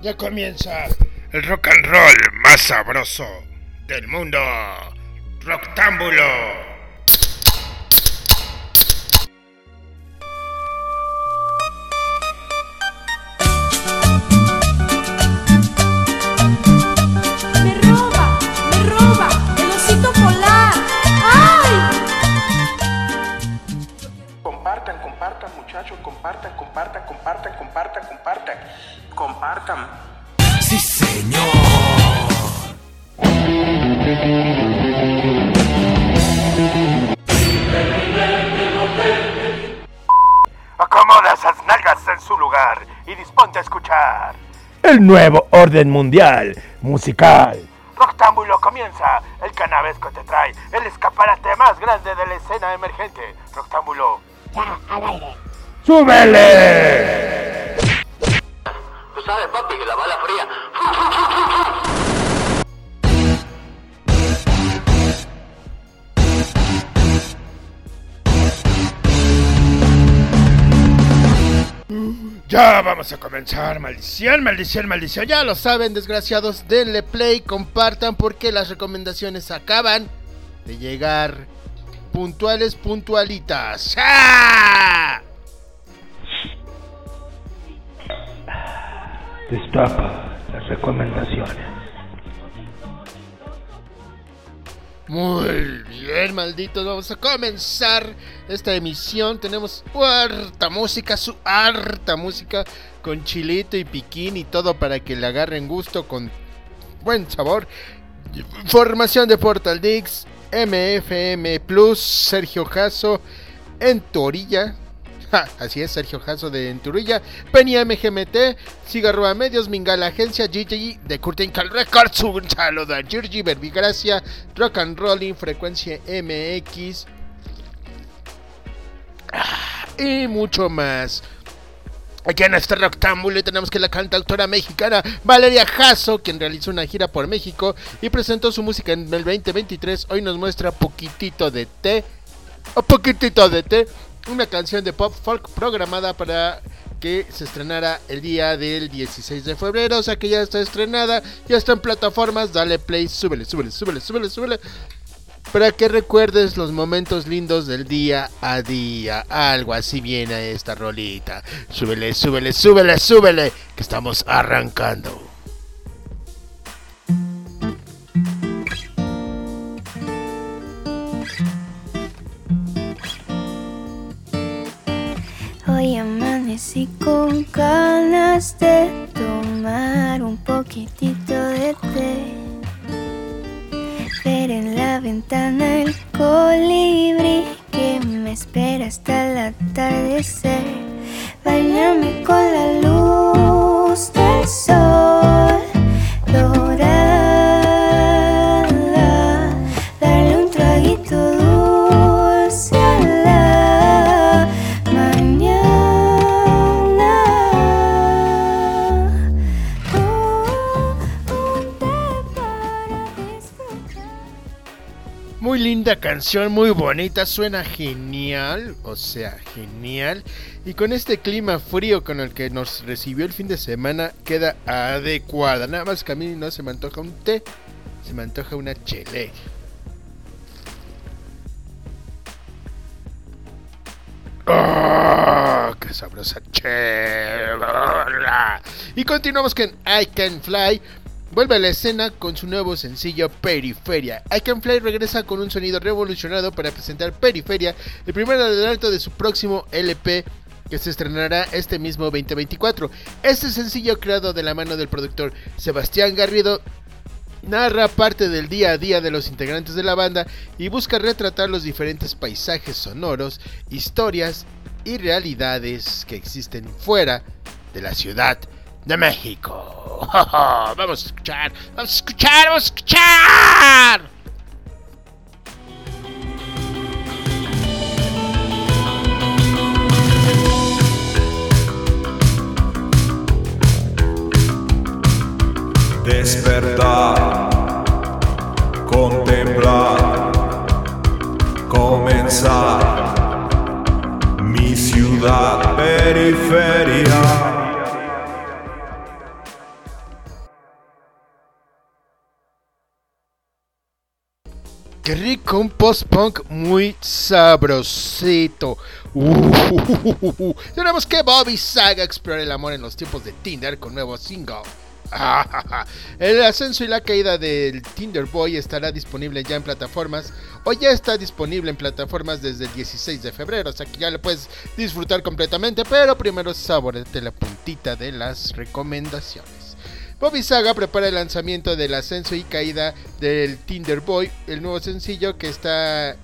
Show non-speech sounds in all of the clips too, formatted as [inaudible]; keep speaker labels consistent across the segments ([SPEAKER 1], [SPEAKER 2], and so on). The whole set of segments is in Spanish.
[SPEAKER 1] Ya comienza el rock and roll más sabroso del mundo. Roctámbulo.
[SPEAKER 2] Sí, señor.
[SPEAKER 1] Acomoda esas nalgas en su lugar y disponte a escuchar.
[SPEAKER 3] El nuevo orden mundial musical.
[SPEAKER 1] Roctámbulo comienza. El canavesco te trae el escaparate más grande de la escena emergente. Roctámbulo.
[SPEAKER 3] ¡Súbele!
[SPEAKER 1] Vamos a comenzar. Maldición, maldición, maldición. Ya lo saben, desgraciados. Denle play, compartan porque las recomendaciones acaban de llegar puntuales, puntualitas. ¡Ah!
[SPEAKER 3] Destapa las recomendaciones.
[SPEAKER 1] Muy bien, malditos. Vamos a comenzar esta emisión. Tenemos harta música, su harta música con chilito y piquín y todo para que le agarren gusto con buen sabor. Formación de Portal Dix, MFM Plus, Sergio Jasso, en Torilla. Así es, Sergio Jasso de Enturilla, Penny MGMT, Cigarroa Medios, Mingala Agencia, GG de Curtin Cal Records, un saludo a Georgie Verbigracia, Rock and Rolling, Frecuencia MX ah, y mucho más. Aquí en este Roctámbulo tenemos que la cantautora mexicana Valeria Jasso, quien realizó una gira por México y presentó su música en el 2023, hoy nos muestra poquitito de té, o poquitito de té, una canción de pop folk programada para que se estrenara el día del 16 de febrero, o sea que ya está estrenada, ya está en plataformas, dale play, súbele, súbele, súbele, súbele, súbele. Para que recuerdes los momentos lindos del día a día. Algo así viene esta rolita. Súbele, súbele, súbele, súbele. Que estamos arrancando.
[SPEAKER 4] Hoy amanecí con ganas de tomar un poquitito de té. Ver en la ventana el colibrí que me espera hasta el atardecer. Bañarme con la luz del sol
[SPEAKER 1] linda canción, muy bonita, suena genial, o sea, genial. Y con este clima frío con el que nos recibió el fin de semana, queda adecuada. Nada más que a mí no se me antoja un té, se me antoja una chele. ¡Oh, ¡Qué sabrosa chela! Y continuamos con I Can Fly. Vuelve a la escena con su nuevo sencillo Periferia. I Can Fly regresa con un sonido revolucionado para presentar Periferia, el primer adelanto de su próximo LP que se estrenará este mismo 2024. Este sencillo creado de la mano del productor Sebastián Garrido narra parte del día a día de los integrantes de la banda y busca retratar los diferentes paisajes sonoros, historias y realidades que existen fuera de la ciudad de México. [laughs] Vamos a escuchar, vamos a escuchar, vamos a escuchar. Post-punk muy sabrosito. [laughs] Tenemos que Bobby Saga explora el amor en los tiempos de Tinder con nuevo single. [laughs] El ascenso y la caída del Tinder Boy estará disponible ya en plataformas o ya está disponible en plataformas desde el 16 de febrero, o sea que ya lo puedes disfrutar completamente, pero primero saborete la puntita de las recomendaciones. Bobby Saga prepara el lanzamiento del ascenso y caída del Tinder Boy, el nuevo sencillo que está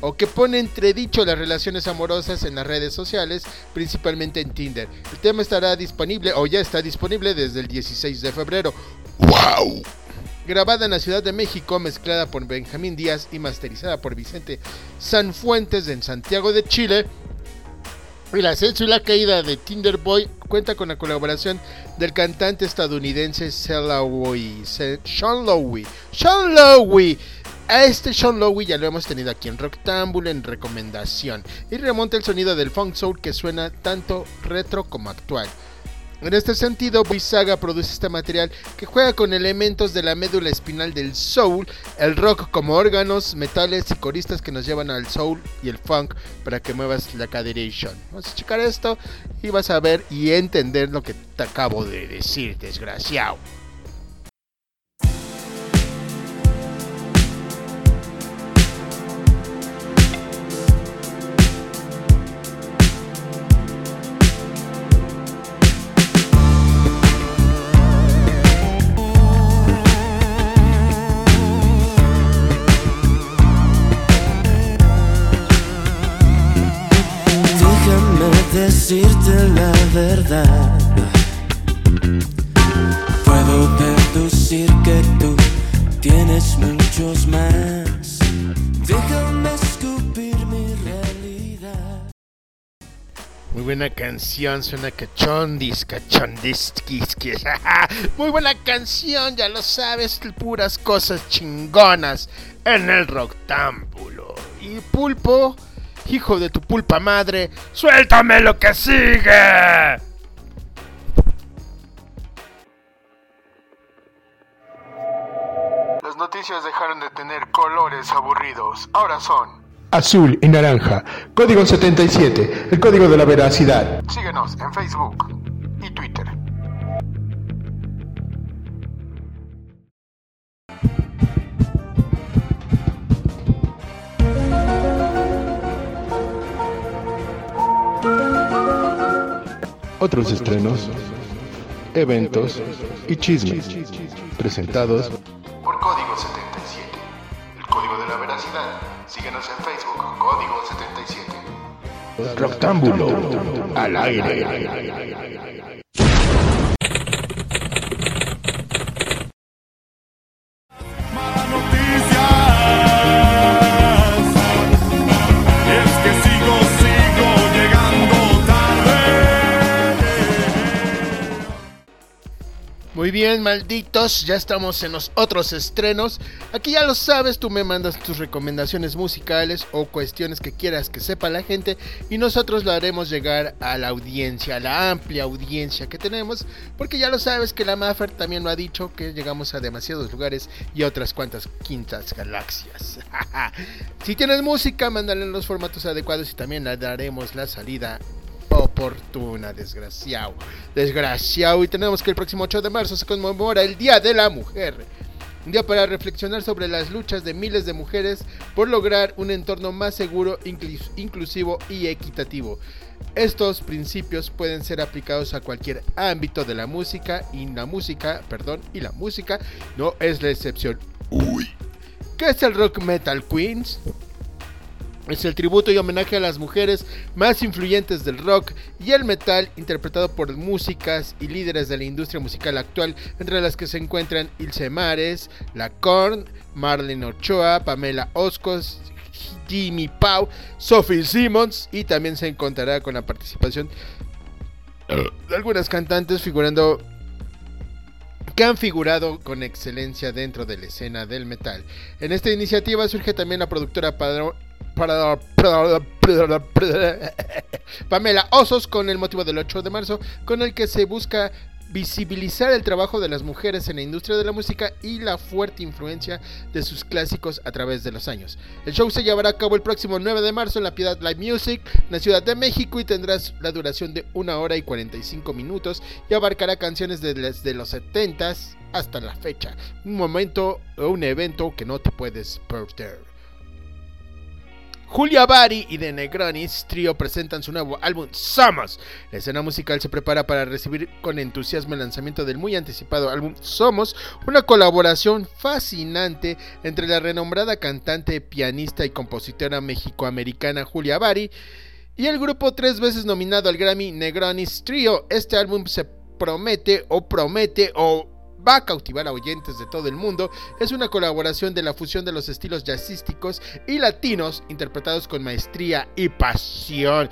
[SPEAKER 1] o que pone entredicho las relaciones amorosas en las redes sociales, principalmente en Tinder. El tema estará disponible o ya está disponible desde el 16 de febrero. ¡Wow! Grabada en la Ciudad de México, mezclada por Benjamín Díaz y masterizada por Vicente Sanfuentes en Santiago de Chile. El ascenso y la caída de Tinder Boy cuenta con la colaboración del cantante estadounidense Sean Lowy. Sean Lowy. A este Sean Lowy ya lo hemos tenido aquí en Rocktámbula en recomendación y remonta el sonido del funk soul que suena tanto retro como actual. En este sentido, Saga produce este material que juega con elementos de la médula espinal del soul, el rock como órganos, metales y coristas que nos llevan al soul y el funk para que muevas la caderation. Vamos a checar esto y vas a ver y entender lo que te acabo de decir, desgraciado.
[SPEAKER 5] Puedo deducir que tú tienes muchos más. Déjame escupir mi realidad.
[SPEAKER 1] Muy buena canción, suena cachondis, cachondiskis. [laughs] Muy buena canción, ya lo sabes, puras cosas chingonas en el Rocktámbulo. Y Pulpo, hijo de tu pulpa madre, suéltame lo que sigue. Noticias dejaron de tener colores aburridos, ahora son
[SPEAKER 3] Azul y naranja. Código 77. El código de la veracidad.
[SPEAKER 1] Síguenos en Facebook y Twitter.
[SPEAKER 3] Otros estrenos, eventos y chismes. Presentados
[SPEAKER 1] 77.
[SPEAKER 3] Roctámbulo al aire.
[SPEAKER 1] Muy bien, malditos, ya estamos en los otros estrenos. Aquí ya lo sabes, tú me mandas tus recomendaciones musicales o cuestiones que quieras que sepa la gente y nosotros lo haremos llegar a la audiencia, a la amplia audiencia que tenemos, porque ya lo sabes que la Maffer también lo ha dicho que llegamos a demasiados lugares y a otras cuantas quintas galaxias. [laughs] si tienes música, mándala en los formatos adecuados y también le daremos la salida oportuna, desgraciado. Desgraciado. Y tenemos que el próximo 8 de marzo se conmemora el Día de la Mujer. Un día para reflexionar sobre las luchas de miles de mujeres por lograr un entorno más seguro, inclus- inclusivo y equitativo. Estos principios pueden ser aplicados a cualquier ámbito de la música y la música, perdón, y la música no es la excepción. Uy. ¿Qué es el rock metal queens? Es el tributo y homenaje a las mujeres más influyentes del rock y el metal, interpretado por músicas y líderes de la industria musical actual, entre las que se encuentran Ilse Mares, La Korn, Marlene Ochoa, Pamela Oscos, Jimmy Pau, Sophie Simmons y también se encontrará con la participación de algunas cantantes figurando que han figurado con excelencia dentro de la escena del metal. En esta iniciativa surge también la productora Pamela Osos con el motivo del 8 de marzo, con el que se busca visibilizar el trabajo de las mujeres en la industria de la música y la fuerte influencia de sus clásicos a través de los años. El show se llevará a cabo el próximo 9 de marzo en la Piedad Live Music, en la Ciudad de México, y tendrá la duración de 1 hora y 45 minutos y abarcará canciones desde los 70s hasta la fecha. Un momento o un evento que no te puedes perder. Julia Bari y The Negronis Trio presentan su nuevo álbum Somos. La escena musical se prepara para recibir con entusiasmo el lanzamiento del muy anticipado álbum Somos, una colaboración fascinante entre la renombrada cantante, pianista y compositora mexicoamericana Julia Bari y el grupo tres veces nominado al Grammy Negronis Trio. Este álbum se promete o promete o va a cautivar a oyentes de todo el mundo. Es una colaboración de la fusión de los estilos jazzísticos y latinos interpretados con maestría y pasión.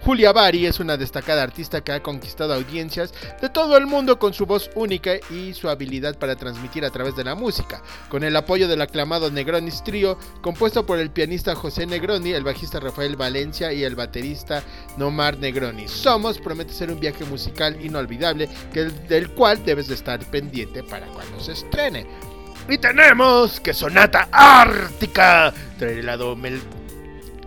[SPEAKER 1] Julia Bari es una destacada artista que ha conquistado audiencias de todo el mundo con su voz única y su habilidad para transmitir a través de la música. Con el apoyo del aclamado Negronis Trio, compuesto por el pianista José Negroni, el bajista Rafael Valencia y el baterista Nomar Negroni. Somos promete ser un viaje musical inolvidable que, del cual debes de estar pendiente para cuando se estrene. Y tenemos que Sonata Ártica traer el lado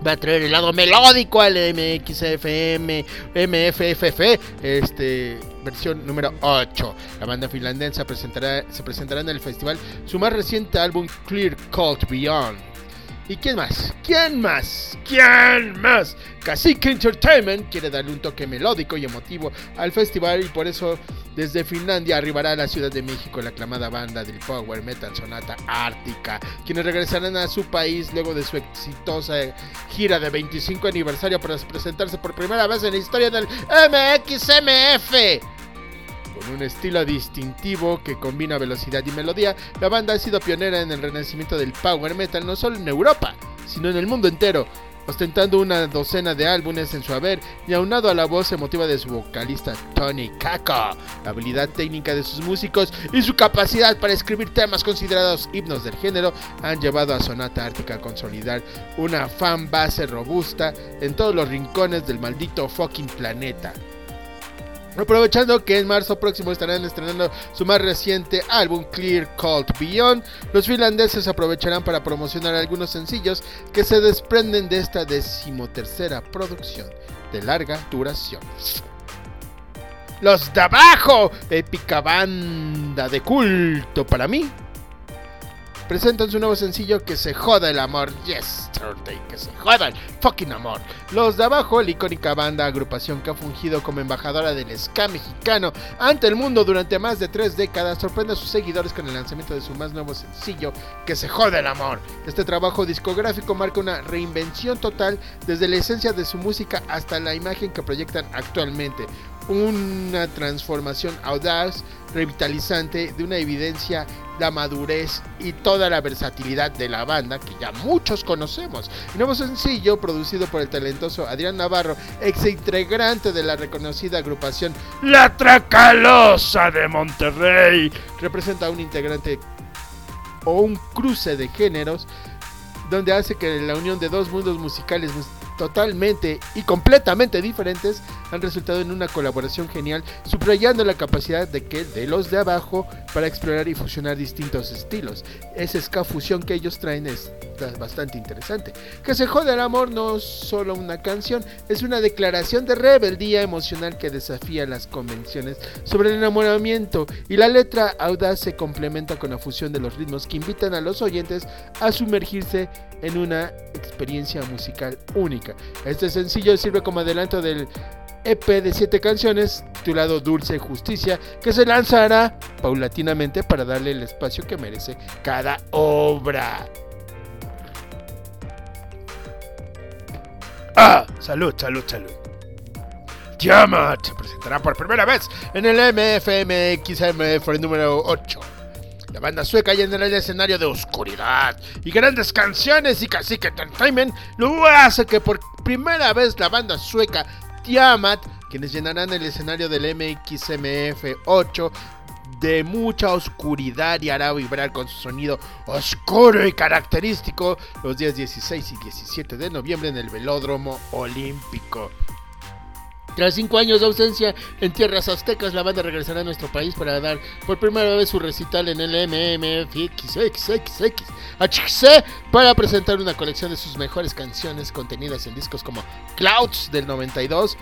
[SPEAKER 1] va a traer el lado melódico al MXFM, MFFF, este, versión número 8. La banda finlandesa presentará, se presentará en el festival su más reciente álbum Clear Cult Beyond. ¿Y quién más? ¿Quién más? ¿Quién más? Cacique Entertainment quiere darle un toque melódico y emotivo al festival y por eso desde Finlandia arribará a la Ciudad de México la aclamada banda del Power Metal Sonata Ártica, quienes regresarán a su país luego de su exitosa gira de 25 aniversario para presentarse por primera vez en la historia del MXMF. Con un estilo distintivo que combina velocidad y melodía, la banda ha sido pionera en el renacimiento del power metal no solo en Europa, sino en el mundo entero, ostentando una docena de álbumes en su haber y aunado a la voz emotiva de su vocalista Tony Kako, la habilidad técnica de sus músicos y su capacidad para escribir temas considerados himnos del género han llevado a Sonata Ártica a consolidar una fan base robusta en todos los rincones del maldito fucking planeta. Aprovechando que en marzo próximo estarán estrenando su más reciente álbum Clear Cult Beyond, los finlandeses aprovecharán para promocionar algunos sencillos que se desprenden de esta decimotercera producción de larga duración. Los de abajo, épica banda de culto para mí, presentan su nuevo sencillo Que se joda el amor Yesterday, que se joda el fucking amor. Los de abajo, la icónica banda agrupación que ha fungido como embajadora del ska mexicano ante el mundo durante más de tres décadas, sorprende a sus seguidores con el lanzamiento de su más nuevo sencillo Que se joda el amor. Este trabajo discográfico marca una reinvención total desde la esencia de su música hasta la imagen que proyectan actualmente una transformación audaz, revitalizante, de una evidencia la madurez y toda la versatilidad de la banda que ya muchos conocemos. El nuevo sencillo, producido por el talentoso Adrián Navarro, ex integrante de la reconocida agrupación La Tracalosa de Monterrey, representa un integrante o un cruce de géneros donde hace que la unión de dos mundos musicales totalmente y completamente diferentes han resultado en una colaboración genial, subrayando la capacidad de que de los de abajo para explorar y fusionar distintos estilos. Esa ska fusión que ellos traen es bastante interesante. Que se jode el amor no es solo una canción, es una declaración de rebeldía emocional que desafía las convenciones sobre el enamoramiento y la letra audaz se complementa con la fusión de los ritmos que invitan a los oyentes a sumergirse en una experiencia musical única. Este sencillo sirve como adelanto del EP de 7 canciones titulado Dulce Justicia que se lanzará paulatinamente para darle el espacio que merece cada obra. Ah, salud, salud, salud. Tiamat se presentará por primera vez en el MFMXMF número 8. La banda sueca llena el escenario de oscuridad y grandes canciones y Cacique Entertainment lo hace que por primera vez la banda sueca Tiamat, quienes llenarán el escenario del MXMF 8 de mucha oscuridad y hará vibrar con su sonido oscuro y característico los días 16 y 17 de noviembre en el Velódromo Olímpico. Tras cinco años de ausencia en tierras aztecas, la banda regresará a nuestro país para dar por primera vez su recital en el MMFXXXHC para presentar una colección de sus mejores canciones contenidas en discos como Clouds del 92,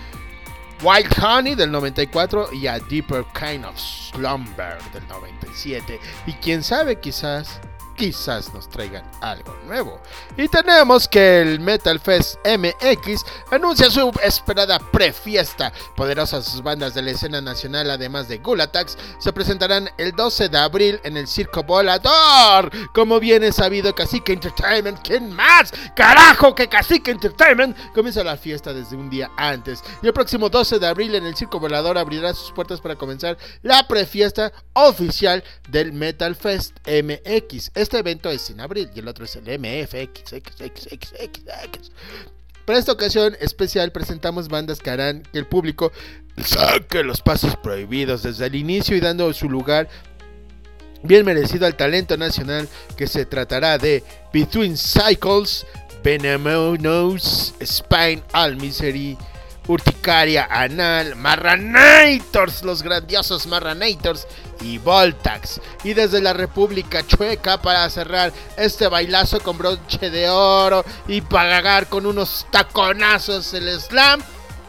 [SPEAKER 1] Wild Honey del 94 y A Deeper Kind of Slumber del 97. Y quién sabe, quizás quizás nos traigan algo nuevo. Y tenemos que el Metal Fest MX anuncia su esperada prefiesta. Poderosas bandas de la escena nacional, además de Gulatax, se presentarán el 12 de abril en el Circo Volador. Como bien es sabido, Cacique Entertainment, ¿quién más? ¡Carajo que Cacique Entertainment! Comienza la fiesta desde un día antes. Y el próximo 12 de abril en el Circo Volador abrirá sus puertas para comenzar la prefiesta oficial del Metal Fest MX. Este evento es en abril y el otro es el MFXXXXX. Para esta ocasión especial presentamos bandas que harán que el público saque los pasos prohibidos desde el inicio y dando su lugar bien merecido al talento nacional que se tratará de Between Cycles, Venomous, Spine All Misery, Urticaria Anal, Marranators, los grandiosos Marranators y Voltax. Y desde la República Chueca para cerrar este bailazo con broche de oro y pagar con unos taconazos el slam,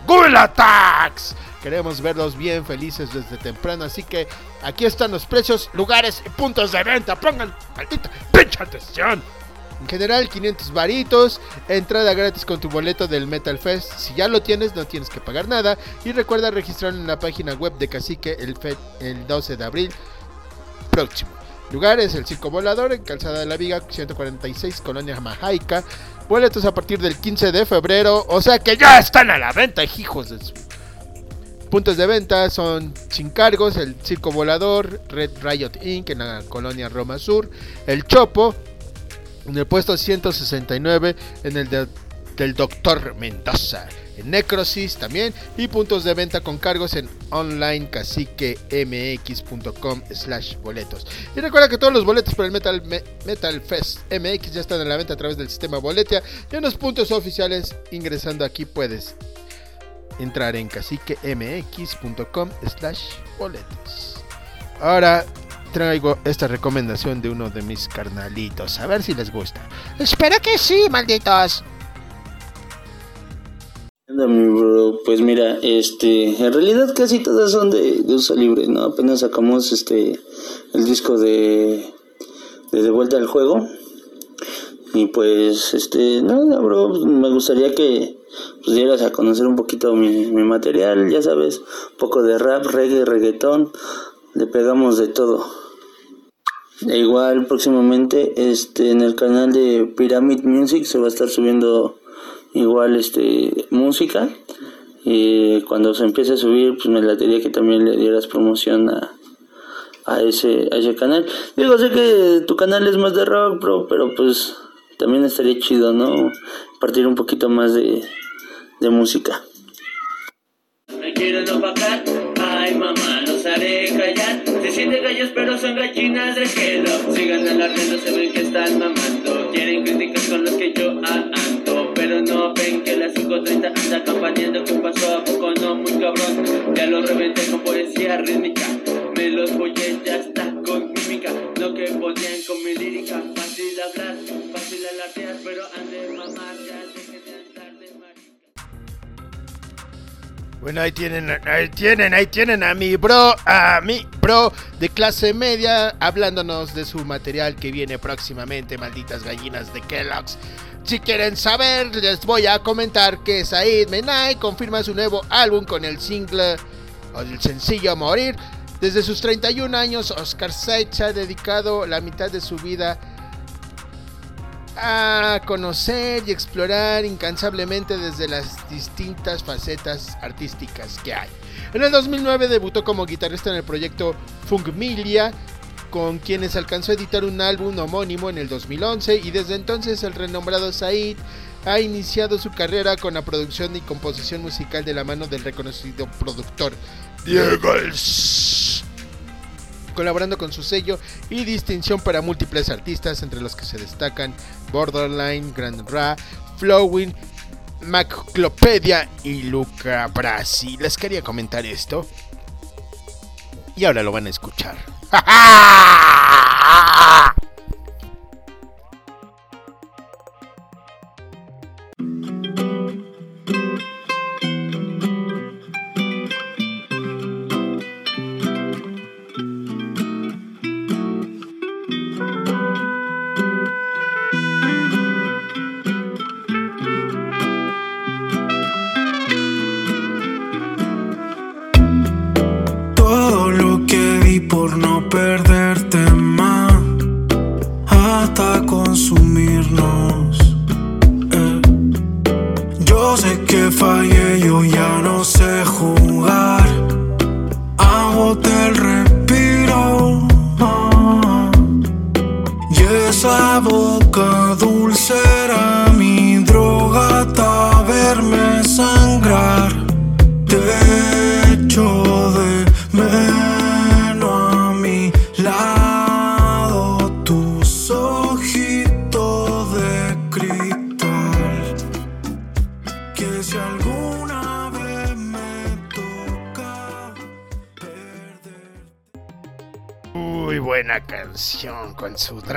[SPEAKER 1] Gulatax. Queremos verlos bien felices desde temprano, así que aquí están los precios, lugares y puntos de venta. Pongan maldita pinche atención. En general, 500 varitos, entrada gratis con tu boleto del Metal Fest. Si ya lo tienes, no tienes que pagar nada. Y recuerda registrar en la página web de Cacique el, el 12 de abril próximo. Lugar es el Circo Volador en Calzada de la Viga, 146, Colonia Majaica. Boletos a partir del 15 de febrero, o sea que ya están a la venta, hijos de su... Puntos de venta son sin cargos, el Circo Volador, Red Riot Inc. en la colonia Roma Sur, el Chopo, en el puesto 169 en el de- del Doctor Mendoza. En Necrosis también. Y puntos de venta con cargos en online caciquemx.com slash boletos. Y recuerda que todos los boletos para el Metal, Me- Metal Fest MX ya están en la venta a través del sistema Boletia. Y en los puntos oficiales ingresando aquí puedes entrar en caciquemx.com slash boletos. Ahora traigo esta recomendación de uno de mis carnalitos. A ver si les gusta. Espero que sí, malditos.
[SPEAKER 6] Pues mira, este, en realidad casi todas son de, de uso libre, ¿no? Apenas sacamos este el disco de, de De vuelta al juego. Y pues, este, nada, bro, me gustaría que pues, dieras a conocer un poquito mi, mi material, ya sabes, un poco de rap, reggae, reggaetón, le pegamos de todo. E igual próximamente este en el canal de Pyramid Music se va a estar subiendo igual este música. Y cuando se empiece a subir pues me latería que también le dieras promoción a, a ese a ese canal. Digo sé que tu canal es más de rock bro pero pues también estaría chido no partir un poquito más de, de música.
[SPEAKER 7] Me sienten gallos, pero son gallinas de gelo. Sigan alardeando, se ven que están mamando. Quieren criticar con los que yo ando, pero no ven que las 5.30 anda campaneando. Que pasó a poco, no muy cabrón. Ya lo reventé con poesía rítmica. Me los voy ya con mímica. Lo que podían con mi lírica. Fácil hablar, fácil alardear, pero ande mamar,
[SPEAKER 1] Bueno, ahí tienen, ahí tienen, ahí tienen a mi bro, a mi bro de clase media, hablándonos de su material que viene próximamente, malditas gallinas de Kellogg's. Si quieren saber, les voy a comentar que Said Menai confirma su nuevo álbum con el single o el sencillo Morir. Desde sus 31 años, Oscar Said se ha dedicado la mitad de su vida a conocer y explorar incansablemente desde las distintas facetas artísticas que hay. En el 2009 debutó como guitarrista en el proyecto Funkmilia, con quienes alcanzó a editar un álbum homónimo en el 2011 y desde entonces el renombrado Said ha iniciado su carrera con la producción y composición musical de la mano del reconocido productor Diego colaborando con su sello y distinción para múltiples artistas, entre los que se destacan Borderline, Grand Ra, Flowing, Maclopedia y Luca Brasi. Les quería comentar esto. Y ahora lo van a escuchar. [laughs]
[SPEAKER 8] Todo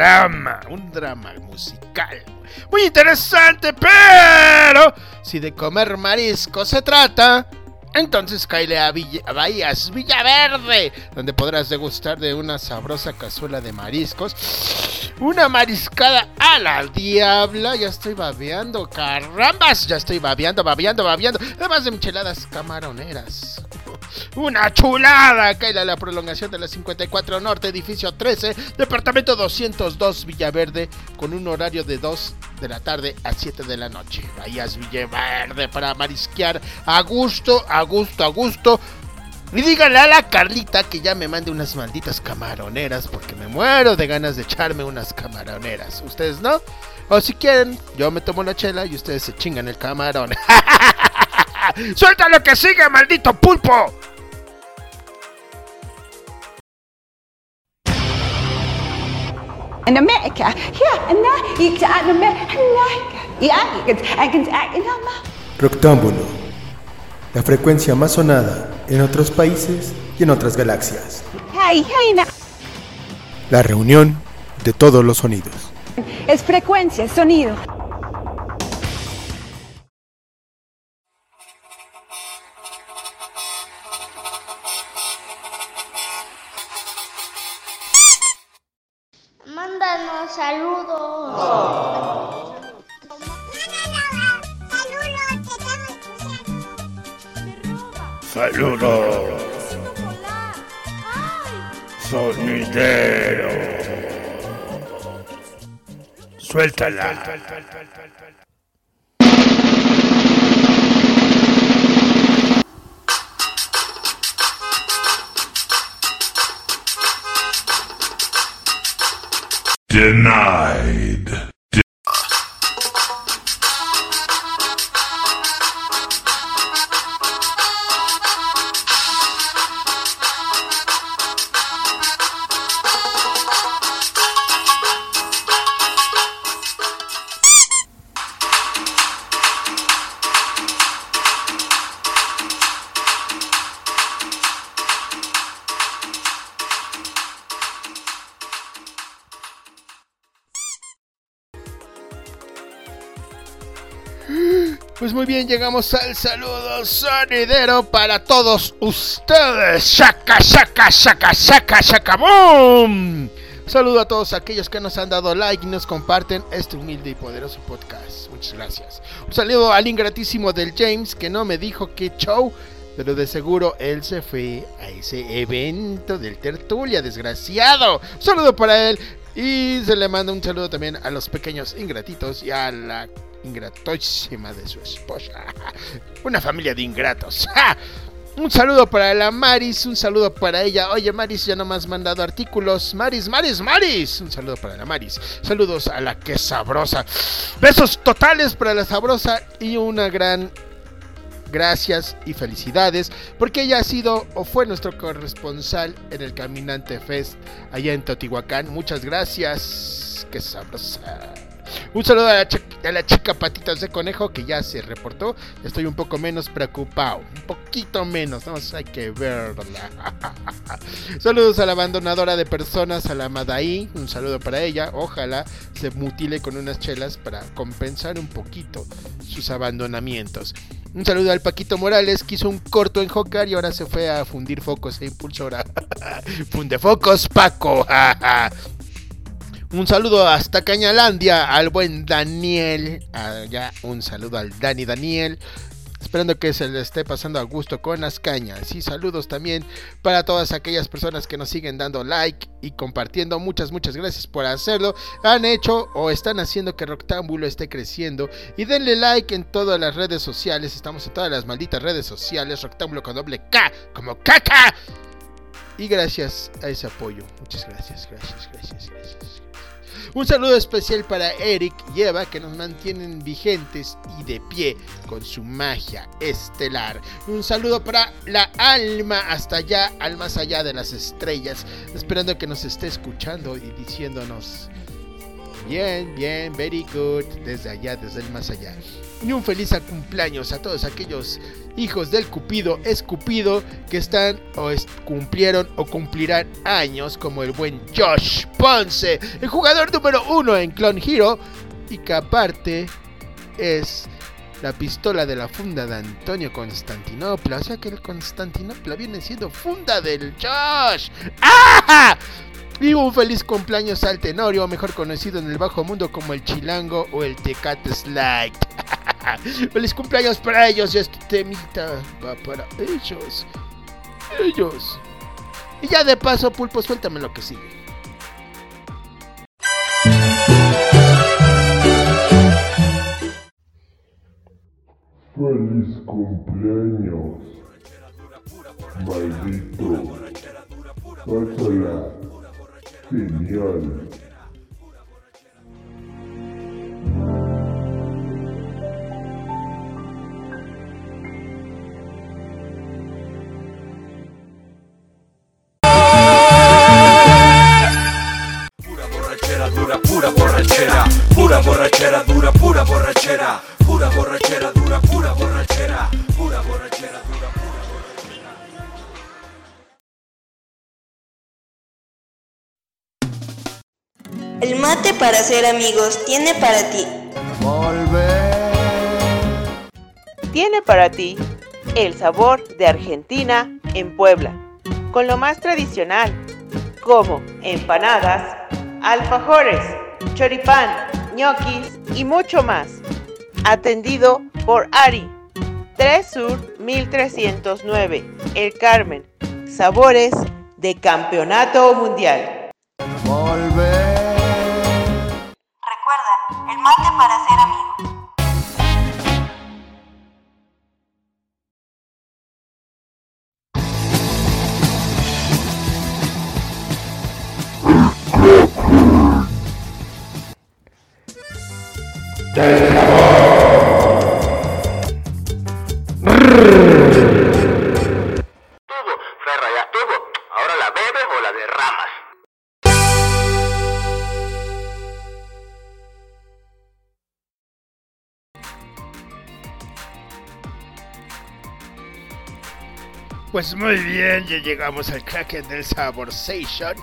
[SPEAKER 1] drama, un drama musical. Muy interesante, pero si de comer marisco se trata, entonces cáele a, Villa- a Bahías Villaverde, donde podrás degustar de una sabrosa cazuela de mariscos. Una mariscada a la diabla. Ya estoy babeando, carambas. Ya estoy babeando, babeando, babeando. Además de micheladas camaroneras. Una chulada. Caila la prolongación de la 54 Norte, edificio 13, departamento 202 Villaverde, con un horario de 2 de la tarde a 7 de la noche. Bahías Villaverde para marisquear a gusto, a gusto, a gusto. Y díganle a la Carlita que ya me mande unas malditas camaroneras porque me muero de ganas de echarme unas camaroneras. ¿Ustedes no? O si quieren, yo me tomo la chela y ustedes se chingan el camarón. [laughs] ¡Suelta lo que sigue, maldito pulpo!
[SPEAKER 9] in America. America. In
[SPEAKER 3] Rectángulo. La frecuencia más sonada en otros países y en otras galaxias.
[SPEAKER 9] Hey, hey, na.
[SPEAKER 3] La reunión de todos los sonidos.
[SPEAKER 9] Es frecuencia, sonido.
[SPEAKER 4] Saludos.
[SPEAKER 1] Sonidero. Suéltala.
[SPEAKER 10] Denied.
[SPEAKER 1] Muy bien, llegamos al saludo sonidero para todos ustedes. Shaka, shaka, shaka, shaka, shaka, boom. Saludo a todos aquellos que nos han dado like y nos comparten este humilde y poderoso podcast. Muchas gracias. Un saludo al ingratísimo del James que no me dijo qué show, pero de seguro él se fue a ese evento del tertulia, desgraciado. Saludo para él y se le manda un saludo también a los pequeños ingratitos y a la ingratísima de su esposa. [laughs] Una familia de ingratos. [laughs] Un saludo para la Maris, un saludo para ella. Oye, Maris, ya no me has mandado artículos. Maris, Maris, Maris. Un saludo para la Maris. Saludos a la que sabrosa. Besos totales para la sabrosa y una gran gracias y felicidades porque ella ha sido o fue nuestro corresponsal en el Caminante Fest allá en Teotihuacán. Muchas gracias. Qué sabrosa. Un saludo a la, chica patitas de conejo que ya se reportó. Estoy un poco menos preocupado. Un poquito menos. No hay que verla. [laughs] Saludos a la abandonadora de personas, a la Madaí. Un saludo para ella. Ojalá se mutile con unas chelas para compensar un poquito sus abandonamientos. Un saludo al Paquito Morales que hizo un corto en Jocar y ahora se fue a fundir focos e impulsora. [laughs] Funde focos, Paco. [laughs] Un saludo hasta Cañalandia al buen Daniel. Allá un saludo al Dani Daniel. Esperando que se le esté pasando a gusto con las cañas. Y saludos también para todas aquellas personas que nos siguen dando like y compartiendo. Muchas, muchas gracias por hacerlo. Han hecho o están haciendo que Roctámbulo esté creciendo. Y denle like en todas las redes sociales. Estamos en todas las malditas redes sociales. Roctámbulo con doble K, como caca. Y gracias a ese apoyo. Muchas gracias, gracias, gracias, gracias. Un saludo especial para Eric y Eva que nos mantienen vigentes y de pie con su magia estelar. Un saludo para la alma hasta allá, al más allá de las estrellas, esperando que nos esté escuchando y diciéndonos bien, bien, very good desde allá, desde el más allá. Y un feliz cumpleaños a todos aquellos hijos del Cupido escupido que están o cumplieron o cumplirán años como el buen Josh Ponce, el jugador número uno en Clone Hero y que aparte es la pistola de la funda de Antonio Constantinopla. O sea que el Constantinopla viene siendo funda del Josh. ¡Ah! Y un feliz cumpleaños al Tenorio, mejor conocido en el bajo mundo como el Chilango o el Tecate Slide. [laughs] feliz cumpleaños para ellos y este temita va para ellos. Ellos. Y ya de paso, Pulpo, suéltame lo que sigue.
[SPEAKER 11] Feliz cumpleaños, maldito. Pásala genial.
[SPEAKER 2] Pura borrachera dura, pura borrachera, pura borrachera dura, pura borrachera, pura borrachera dura, pura borrachera, pura borrachera dura,
[SPEAKER 12] El mate para ser amigos tiene para ti.
[SPEAKER 13] Tiene para ti el sabor de Argentina en Puebla, con lo más tradicional, como empanadas, alfajores, choripán, ñoquis y mucho más. Atendido por Ari, 3 Sur 1309, El Carmen. Sabores de Campeonato Mundial.
[SPEAKER 12] Mate para ser amigos.
[SPEAKER 14] Tuvo,
[SPEAKER 1] Pues muy bien, ya llegamos al Kraken del Saborsation.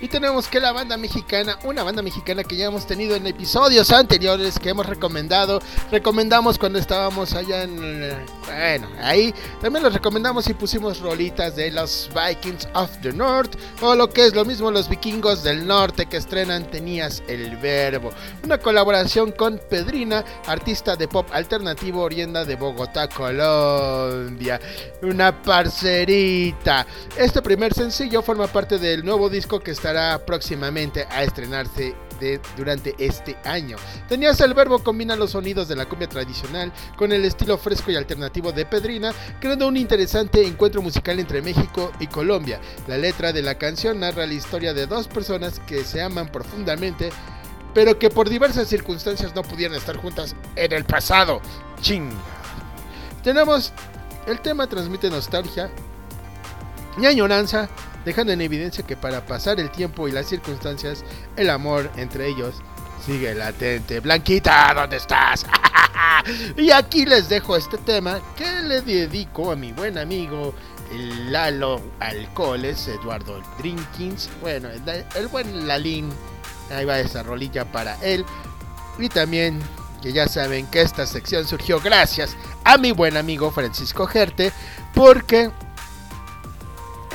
[SPEAKER 1] Y tenemos que la banda mexicana, una banda mexicana que ya hemos tenido en episodios anteriores que hemos recomendado. Recomendamos cuando estábamos allá en. Bueno, ahí también los recomendamos y pusimos rolitas de los Vikings of the North. O lo que es lo mismo, los vikingos del norte que estrenan Tenías el Verbo. Una colaboración con Pedrina, artista de pop alternativo orienda de Bogotá, Colombia. Una parcerita. Este primer sencillo forma parte del nuevo disco que estará próximamente a estrenarse durante este año. Tenías el verbo combina los sonidos de la cumbia tradicional con el estilo fresco y alternativo de Pedrina, creando un interesante encuentro musical entre México y Colombia. La letra de la canción narra la historia de dos personas que se aman profundamente, pero que por diversas circunstancias no pudieron estar juntas en el pasado. Ching. Tenemos el tema transmite nostalgia y añoranza, dejando en evidencia que para pasar el tiempo y las circunstancias, el amor entre ellos sigue latente. Blanquita, ¿dónde estás? [laughs] y aquí les dejo este tema que le dedico a mi buen amigo Lalo Alcoholes, Eduardo Drinkins. Bueno, el buen Lalín. Ahí va esa rolilla para él. Y también que ya saben que esta sección surgió gracias a mi buen amigo Francisco Gerte, porque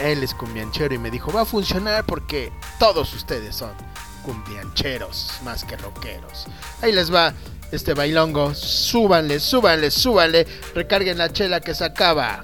[SPEAKER 1] él es cumbianchero y me dijo, va a funcionar porque todos ustedes son cumbiancheros más que rockeros. Ahí les va este bailongo, súbanle, súbanle, súbanle, recarguen la chela que se acaba.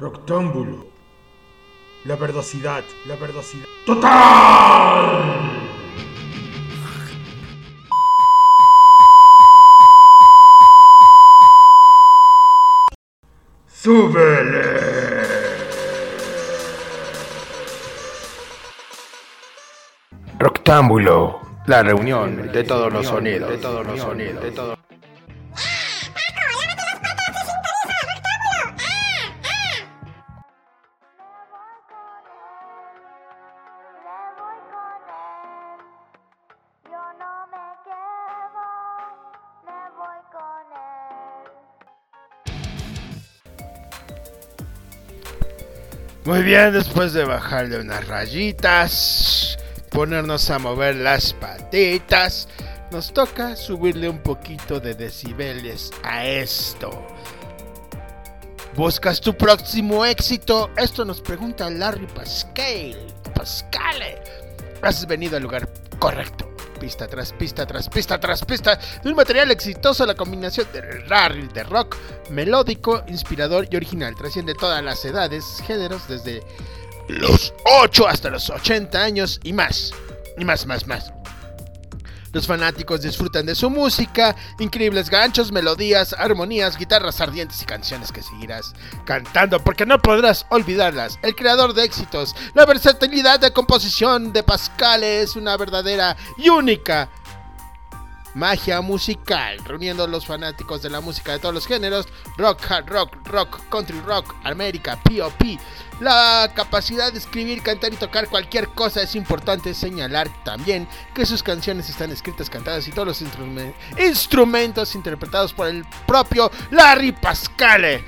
[SPEAKER 15] Roctámbulo. La verdosidad, la verdosidad. ¡Total! ¡Súbele!
[SPEAKER 1] Roctámbulo, la reunión de todos los sonidos, de todos los sonidos, de todos Muy bien, después de bajarle unas rayitas, ponernos a mover las patitas, nos toca subirle un poquito de decibeles a esto. ¿Buscas tu próximo éxito? Esto nos pregunta Larry Pascal. Pascale. Has venido al lugar correcto. Pista tras pista tras pista tras pista de un material exitoso, la combinación de Larry de rock melódico, inspirador y original. Trasciende todas las edades, géneros, desde los 8 hasta los 80 años y más. Y más, más, más. Los fanáticos disfrutan de su música, increíbles ganchos, melodías, armonías, guitarras ardientes y canciones que seguirás cantando porque no podrás olvidarlas. El creador de éxitos, la versatilidad de composición de Pascal es una verdadera y única magia musical, reuniendo a los fanáticos de la música de todos los géneros, rock, hard rock, rock, country rock, América, POP. La capacidad de escribir, cantar y tocar cualquier cosa es importante señalar también que sus canciones están escritas, cantadas y todos los instrumen- instrumentos interpretados por el propio Larry Pascale.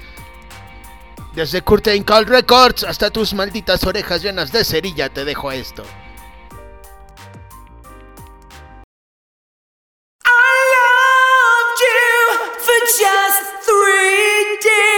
[SPEAKER 1] Desde Curtain Call Records hasta tus malditas orejas llenas de cerilla te dejo esto.
[SPEAKER 16] Just three days.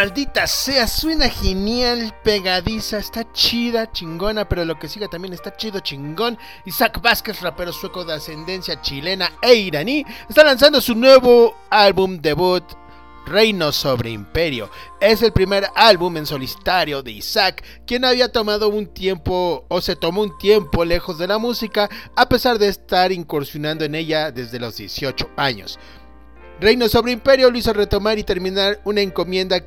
[SPEAKER 1] Maldita sea! Suena genial, pegadiza, está chida, chingona, pero lo que sigue también está chido, chingón. Isaac Vázquez, rapero sueco de ascendencia chilena e iraní, está lanzando su nuevo álbum debut, Reino sobre Imperio. Es el primer álbum en solitario de Isaac, quien había tomado un tiempo o se tomó un tiempo lejos de la música, a pesar de estar incursionando en ella desde los 18 años. Reino sobre Imperio lo hizo retomar y terminar una encomienda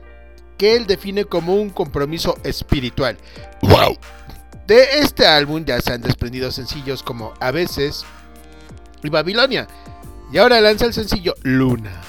[SPEAKER 1] que él define como un compromiso espiritual. ¡Wow! De este álbum ya se han desprendido sencillos como A veces y Babilonia. Y ahora lanza el sencillo Luna,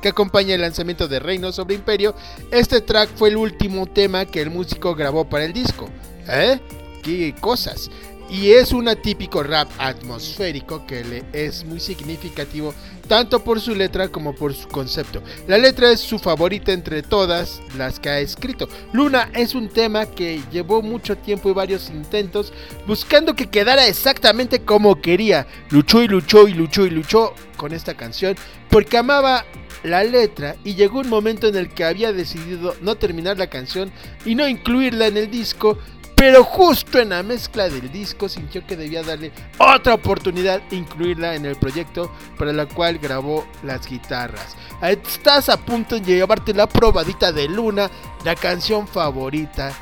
[SPEAKER 1] que acompaña el lanzamiento de Reino sobre Imperio. Este track fue el último tema que el músico grabó para el disco. ¿Eh? ¿Qué cosas? Y es un atípico rap atmosférico que le es muy significativo tanto por su letra como por su concepto. La letra es su favorita entre todas las que ha escrito. Luna es un tema que llevó mucho tiempo y varios intentos buscando que quedara exactamente como quería. Luchó y luchó y luchó y luchó con esta canción porque amaba la letra y llegó un momento en el que había decidido no terminar la canción y no incluirla en el disco pero justo en la mezcla del disco sintió que debía darle otra oportunidad e incluirla en el proyecto para la cual grabó las guitarras. Estás a punto de llevarte la probadita de Luna, la canción favorita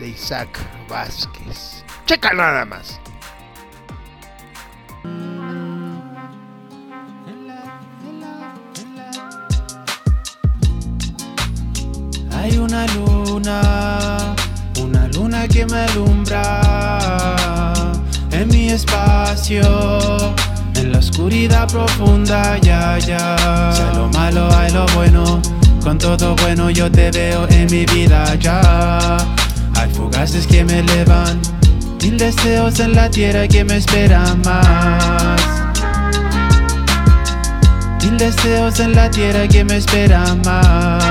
[SPEAKER 1] de Isaac Vázquez. Checa nada más.
[SPEAKER 5] Hay una luna, una luna que me alumbra en mi espacio, en la oscuridad profunda, ya, ya. Si hay lo malo, hay lo bueno, con todo bueno yo te veo en mi vida, ya. Hay fugaces que me elevan, mil deseos en la tierra que me esperan más. Mil deseos en la tierra que me esperan más.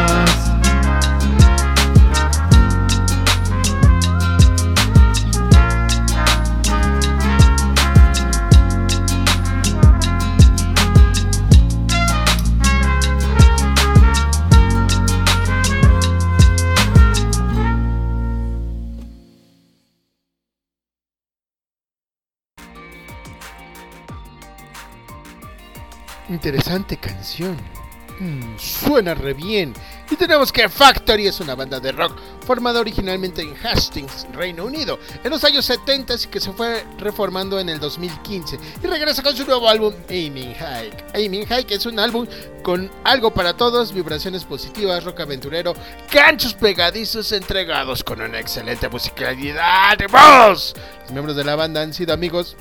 [SPEAKER 1] Interesante canción. Mm, suena re bien. Y tenemos que Factory es una banda de rock formada originalmente en Hastings, Reino Unido, en los años 70 y que se fue reformando en el 2015 y regresa con su nuevo álbum Aiming Hike. Aiming Hike es un álbum con algo para todos, vibraciones positivas, rock aventurero, ganchos pegadizos entregados con una excelente musicalidad de voz. Los miembros de la banda han sido amigos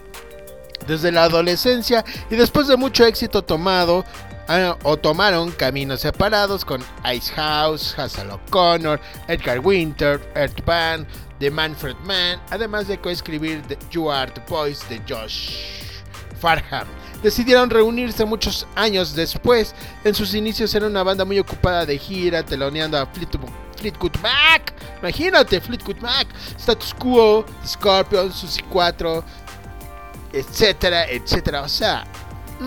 [SPEAKER 1] desde la adolescencia y después de mucho éxito tomado ah, o tomaron caminos separados con Ice House, Hazel O'Connor, Edgar Winter, Earth Band, The Manfred Man, además de coescribir The You Are the Voice de Josh Farham. Decidieron reunirse muchos años después. En sus inicios era una banda muy ocupada de gira, teloneando a Fleetwood Mac. Imagínate, Fleetwood Mac, Status Quo, Scorpion, Susie 4, etcétera, etcétera. O sea,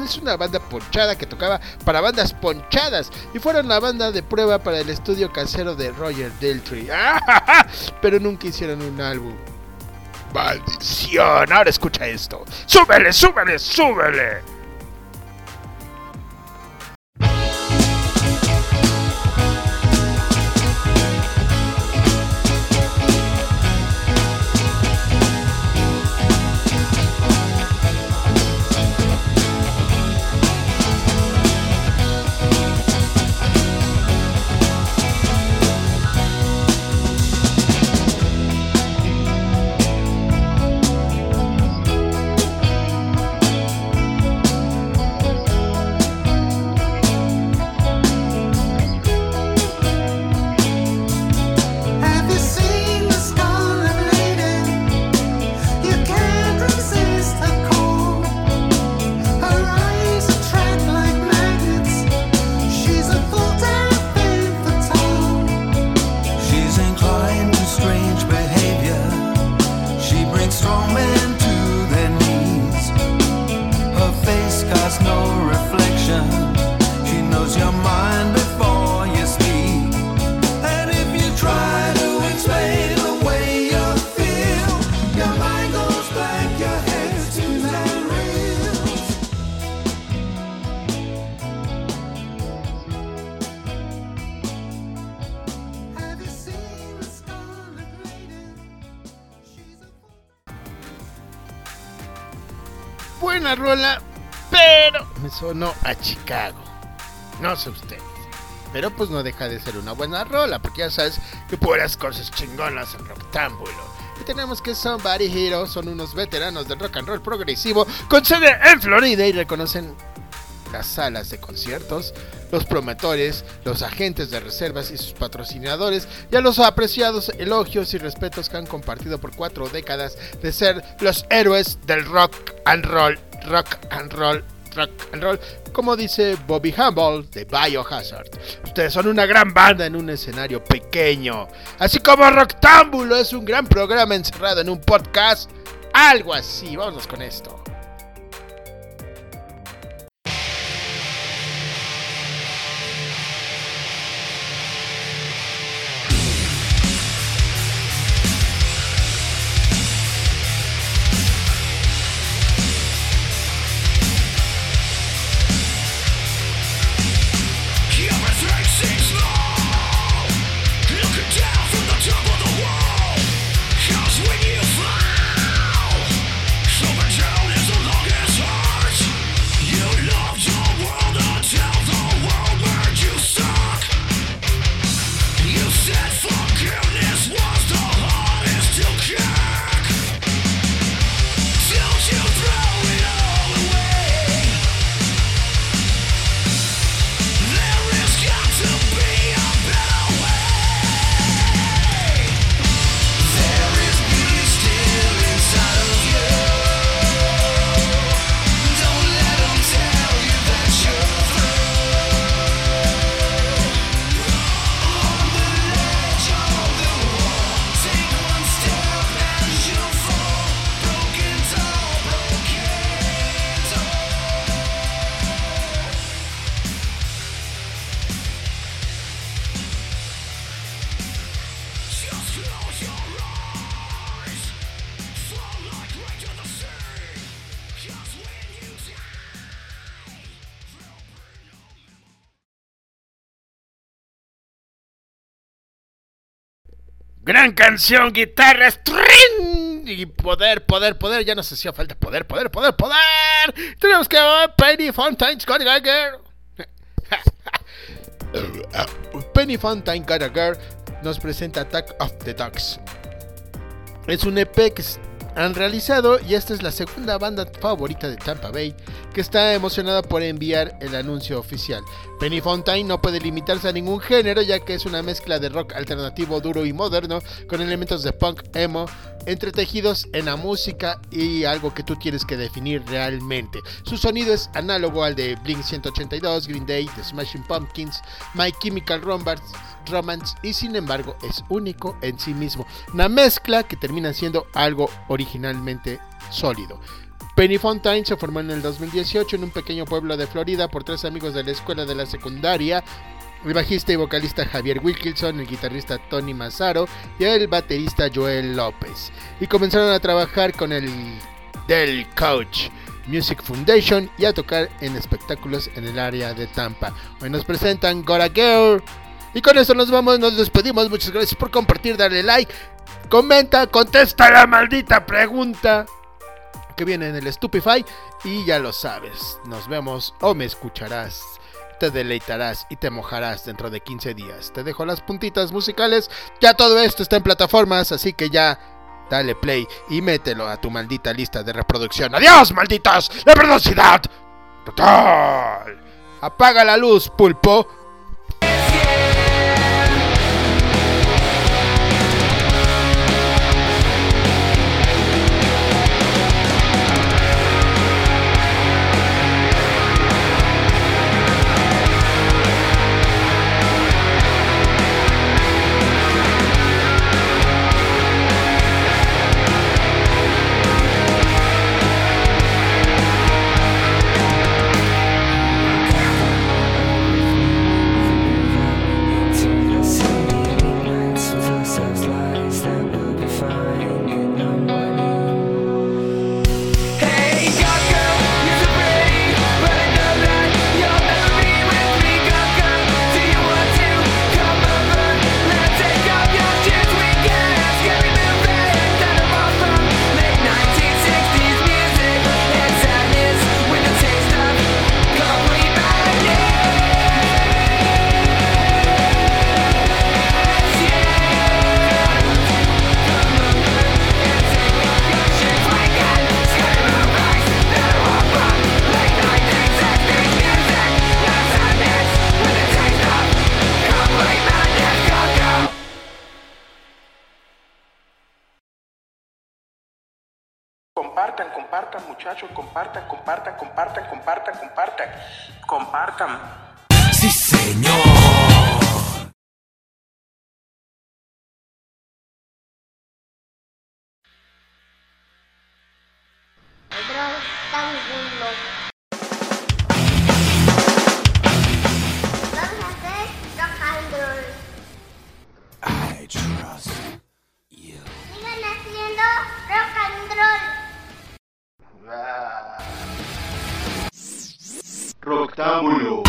[SPEAKER 1] es una banda ponchada que tocaba para bandas ponchadas y fueron la banda de prueba para el estudio casero de Roger Deltry. [laughs] Pero nunca hicieron un álbum. Maldición, ahora escucha esto. Súbele, súbele, súbele. Buena rola, pero me sonó a Chicago. No sé ustedes. Pero pues no deja de ser una buena rola, porque ya sabes que puras cosas chingonas en Rectángulo. Y tenemos que Somebody Hero son unos veteranos del rock and roll progresivo con sede en Florida y reconocen las salas de conciertos, los promotores, los agentes de reservas y sus patrocinadores, y a los apreciados elogios y respetos que han compartido por cuatro décadas de ser los héroes del rock and roll, rock and roll, rock and roll, como dice Bobby Humble de Biohazard. Ustedes son una gran banda en un escenario pequeño, así como Roctámbulo es un gran programa encerrado en un podcast, algo así, vámonos con esto. Gran canción, guitarras, ¡trin! y poder, poder, poder. Ya nos hacía falta poder, poder, poder, poder. Tenemos que Penny Fontaine's Got a Girl. [laughs] Penny Fontaine Girl nos presenta Attack of the Ducks. Es un EP que han realizado y esta es la segunda banda favorita de Tampa Bay que está emocionada por enviar el anuncio oficial. Penny Fontaine no puede limitarse a ningún género ya que es una mezcla de rock alternativo duro y moderno con elementos de punk emo entretejidos en la música y algo que tú tienes que definir realmente. Su sonido es análogo al de Blink 182, Green Day, The Smashing Pumpkins, My Chemical Romance, y sin embargo es único en sí mismo. Una mezcla que termina siendo algo originalmente sólido. Penny Fontaine se formó en el 2018 en un pequeño pueblo de Florida por tres amigos de la escuela de la secundaria. El bajista y vocalista Javier Wilkinson, el guitarrista Tony Mazzaro y el baterista Joel López. Y comenzaron a trabajar con el Del Coach Music Foundation y a tocar en espectáculos en el área de Tampa. Hoy nos presentan Gora Girl. Y con eso nos vamos, nos despedimos. Muchas gracias por compartir, darle like, comenta, contesta la maldita pregunta que viene en el Stupefy. Y ya lo sabes, nos vemos o me escucharás. Te deleitarás y te mojarás dentro de 15 días. Te dejo las puntitas musicales. Ya todo esto está en plataformas, así que ya dale play y mételo a tu maldita lista de reproducción. ¡Adiós, malditos! ¡La velocidad! ¡Total! Apaga la luz, pulpo.
[SPEAKER 13] Roctámbulo.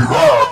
[SPEAKER 11] La